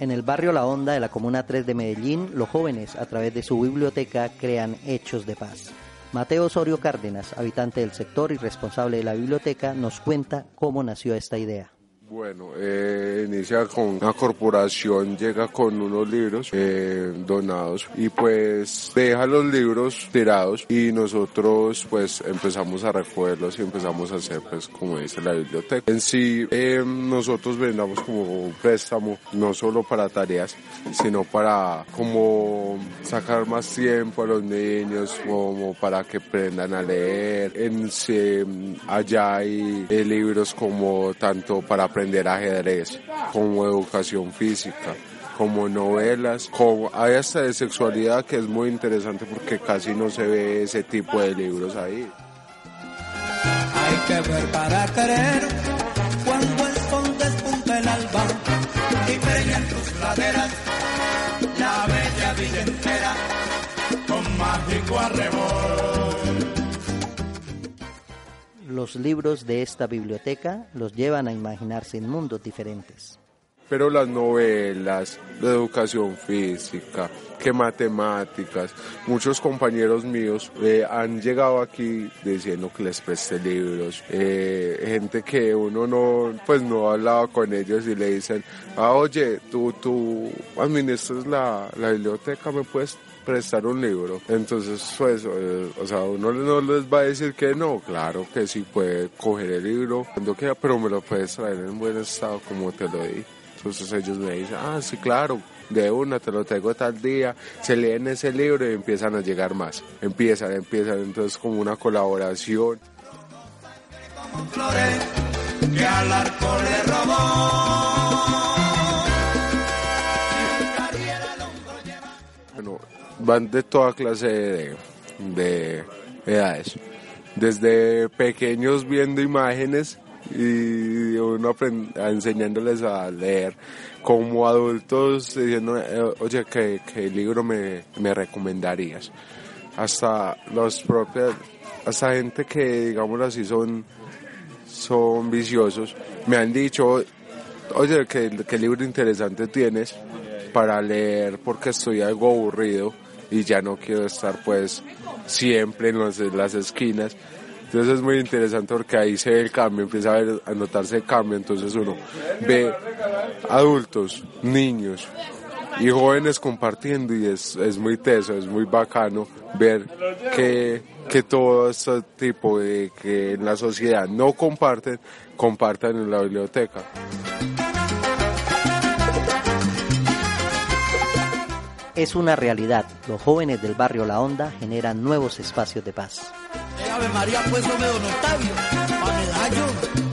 En el barrio La Honda de la Comuna 3 de Medellín, los jóvenes, a través de su biblioteca, crean hechos de paz. Mateo Osorio Cárdenas, habitante del sector y responsable de la biblioteca, nos cuenta cómo nació esta idea. Bueno, eh, inicia con una corporación, llega con unos libros eh, donados y pues deja los libros tirados y nosotros pues empezamos a recogerlos y empezamos a hacer pues como dice la biblioteca. En sí eh, nosotros vendamos como un préstamo no solo para tareas sino para como sacar más tiempo a los niños como para que aprendan a leer. En sí allá hay libros como tanto para aprender aprender ajedrez, como educación física, como novelas, como hay hasta de sexualidad que es muy interesante porque casi no se ve ese tipo de libros ahí. Hay que ver para querer cuando el sol despunta el alba y en tus laderas la bella villa entera con mágico arrebol los libros de esta biblioteca los llevan a imaginarse en mundos diferentes. Pero las novelas de educación física, que matemáticas, muchos compañeros míos eh, han llegado aquí diciendo que les preste libros, eh, gente que uno no, pues no ha hablado con ellos y le dicen, ah, oye, tú, tú administras la, la biblioteca, me puedes prestar un libro. Entonces, pues, eh, o sea, uno no les va a decir que no, claro que sí puede coger el libro cuando quiera, pero me lo puedes traer en buen estado como te lo di. Entonces ellos me dicen, ah, sí, claro, de una te lo traigo tal día, se leen ese libro y empiezan a llegar más. Empiezan, empiezan, entonces como una colaboración. Bueno, van de toda clase de, de edades. Desde pequeños viendo imágenes y uno enseñándoles a leer como adultos diciendo, eh, oye, ¿qué, qué libro me, me, recomendarías? Hasta los propios, hasta gente que, digamos así, son, son viciosos, me han dicho, oye, ¿qué, qué libro interesante tienes para leer porque estoy algo aburrido y ya no quiero estar pues siempre en, en las esquinas. Entonces es muy interesante porque ahí se ve el cambio, empieza a, notarse el cambio, entonces uno ve adultos, niños y jóvenes compartiendo y es, es muy teso, es muy bacano ver que, que todo este tipo de que en la sociedad no comparten, compartan en la biblioteca. Es una realidad. Los jóvenes del barrio La Honda generan nuevos espacios de paz. Ave María, pues, no me don Octavio, a medallo.